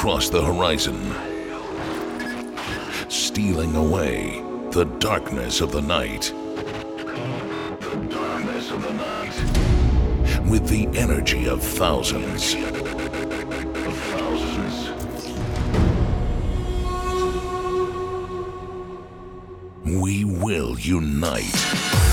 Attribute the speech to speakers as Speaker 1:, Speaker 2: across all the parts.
Speaker 1: Across the horizon, stealing away the darkness of the night. The darkness of the night. With the energy. Of thousands. We will unite.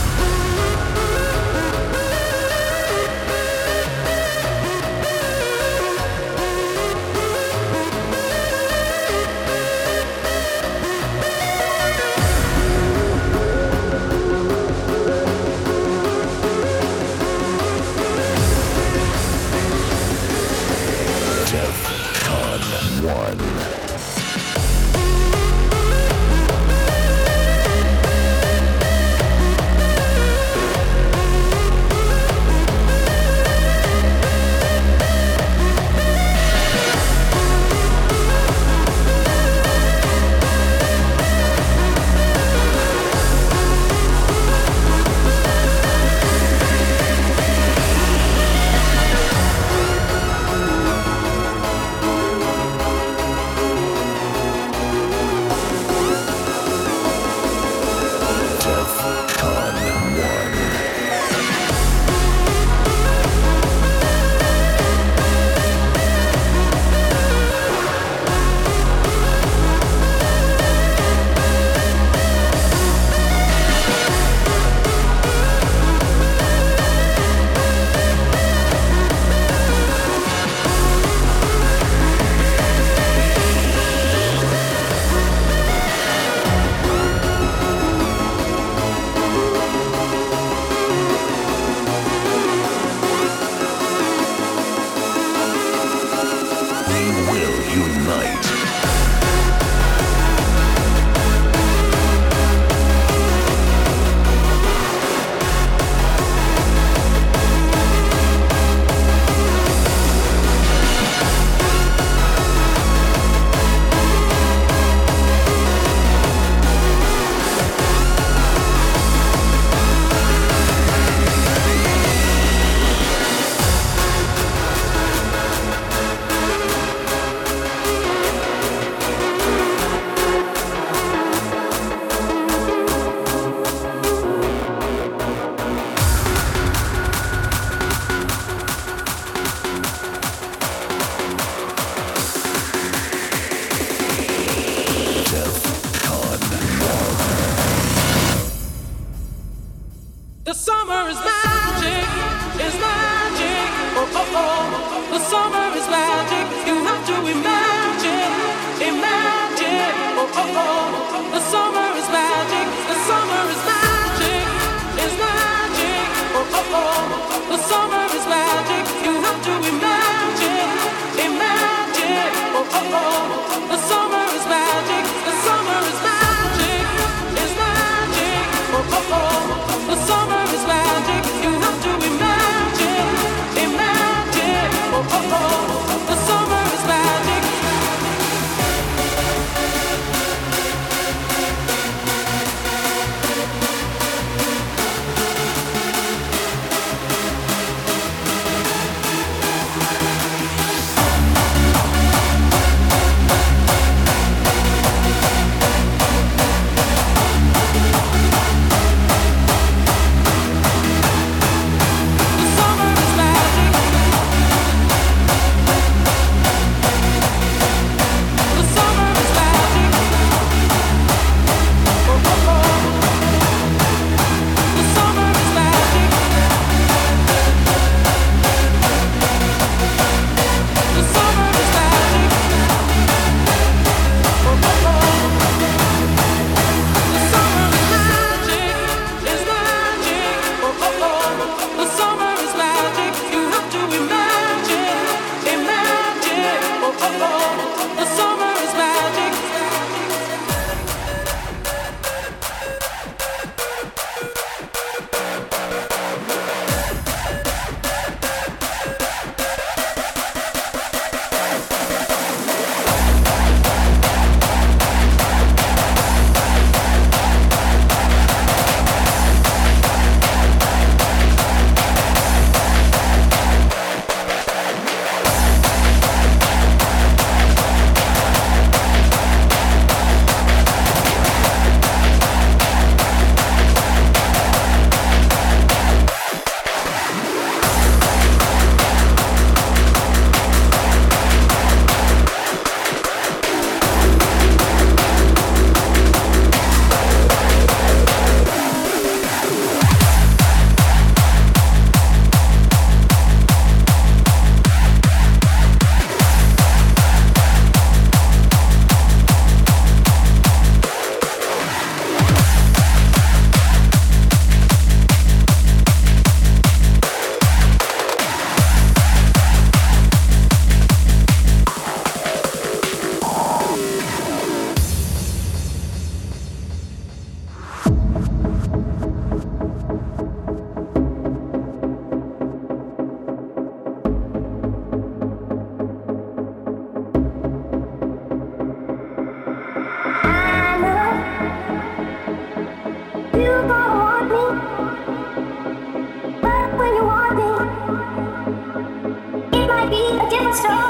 Speaker 2: stop.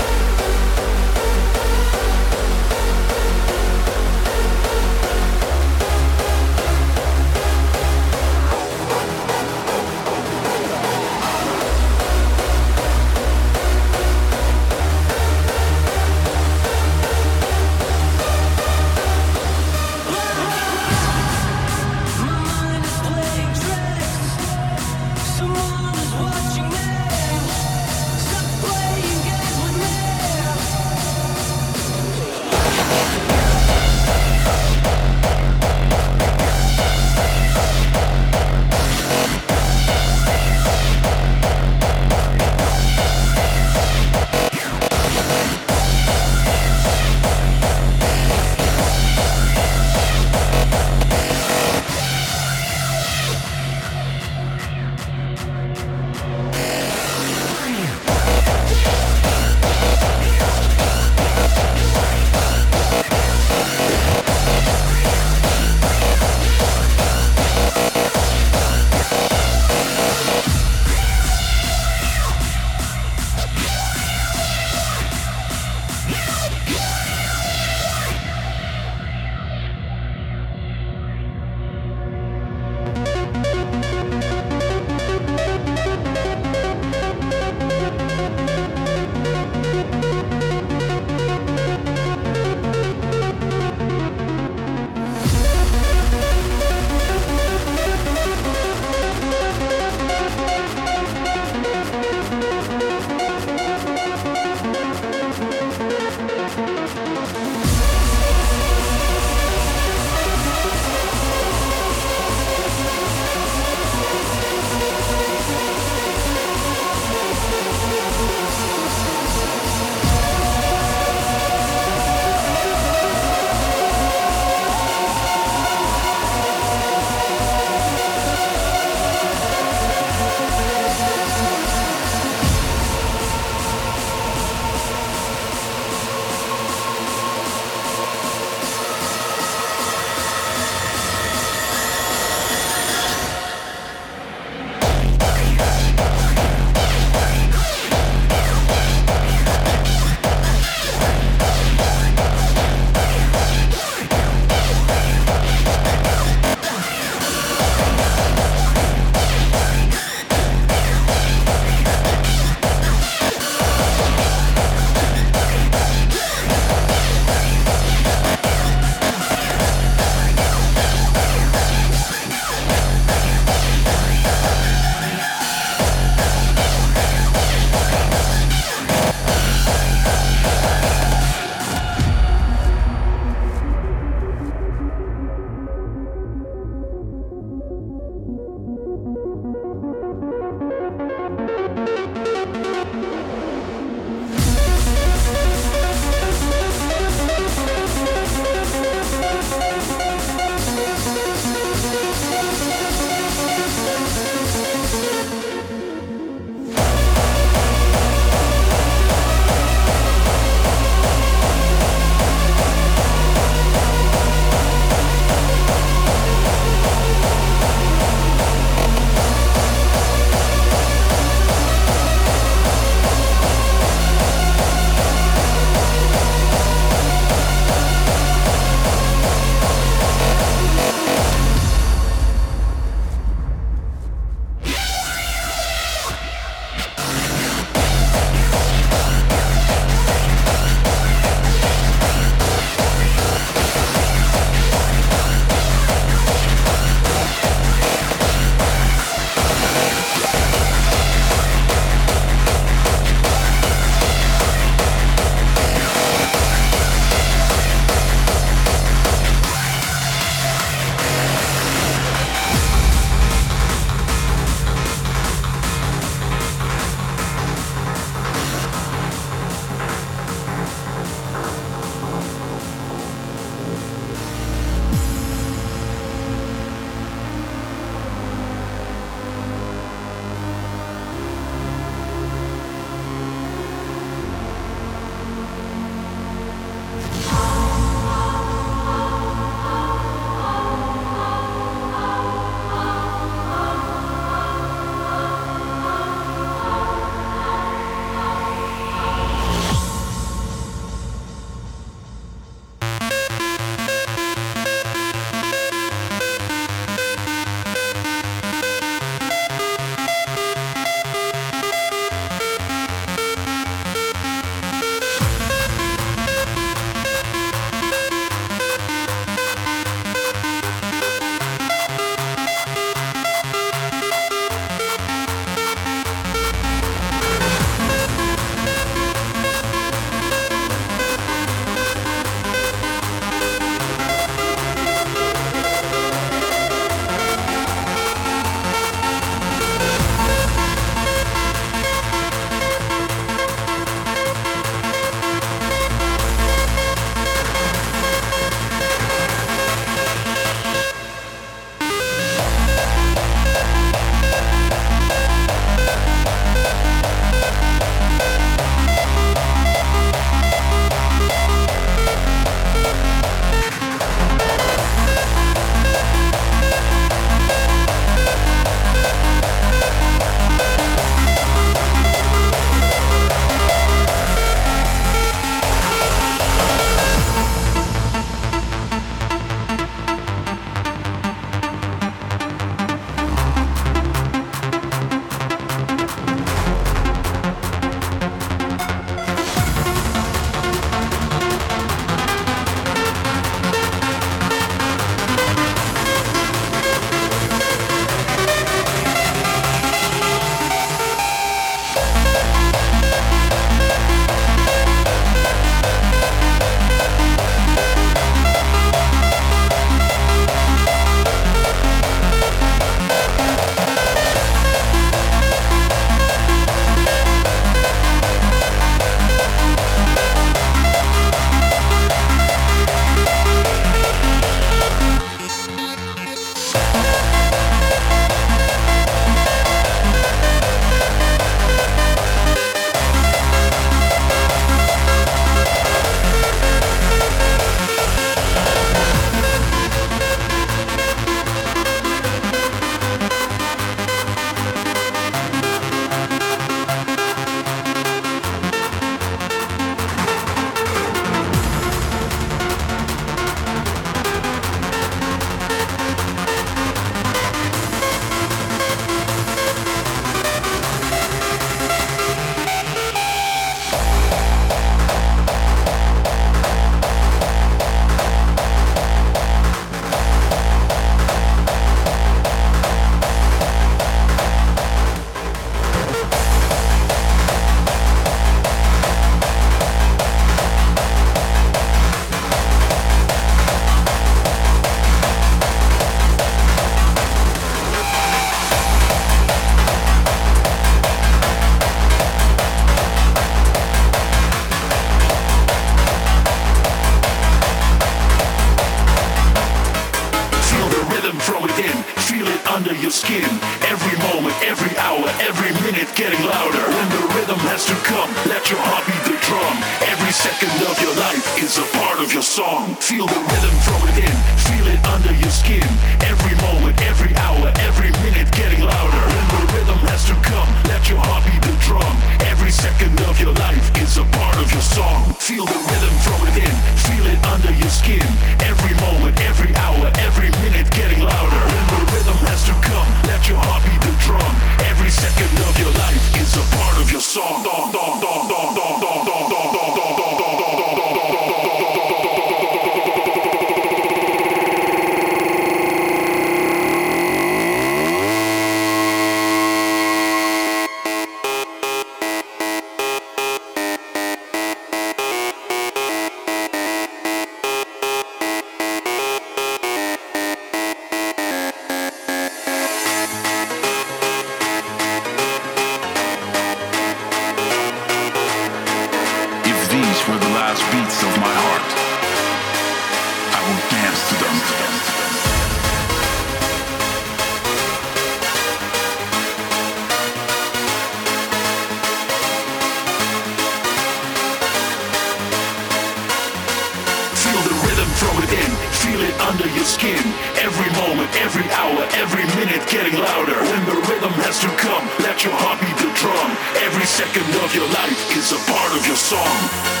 Speaker 3: skin. Every moment, every hour, every minute getting louder. When the rhythm has to come, let your heart beat the drum. Every second of your life is a part of your song.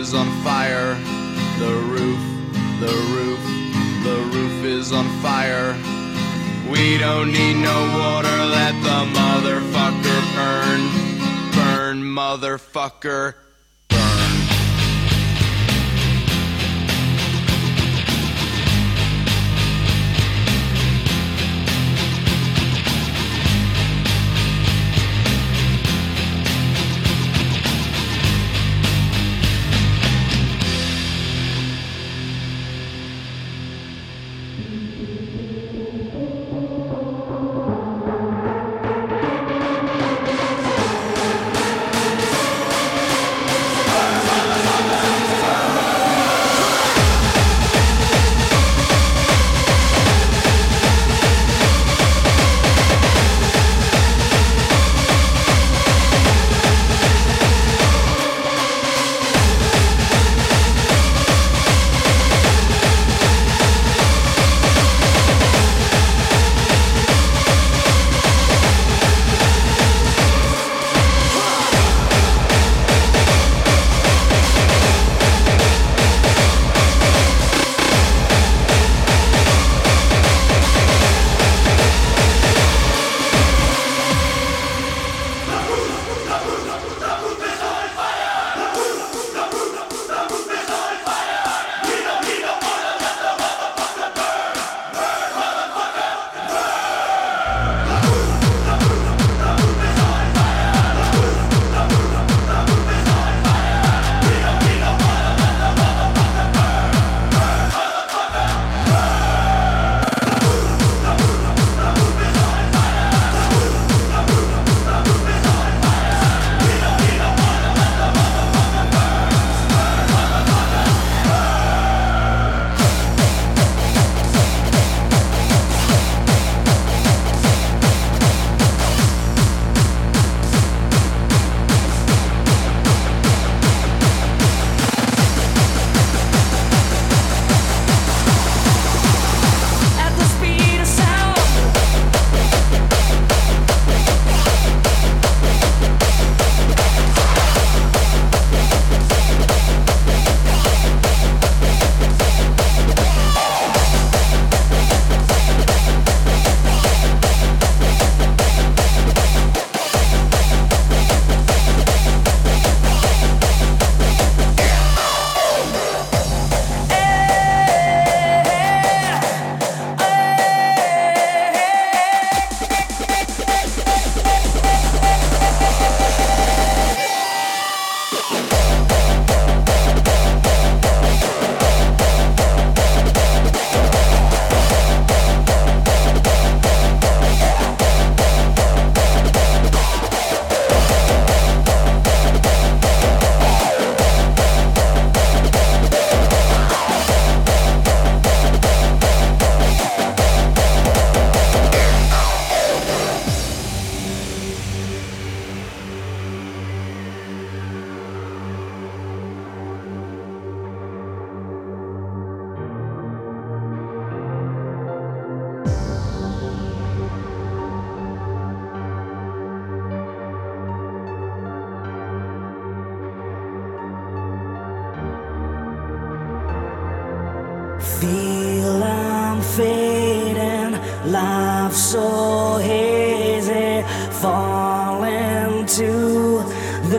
Speaker 3: Is
Speaker 4: on fire.
Speaker 5: The roof, the roof, the roof is on fire. We don't need no water, let the motherfucker burn. Burn, motherfucker.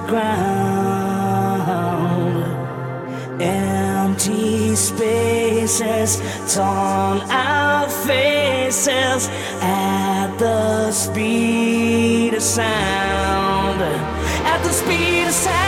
Speaker 6: Ground. Empty spaces, torn out faces at the speed of sound. At the speed of sound.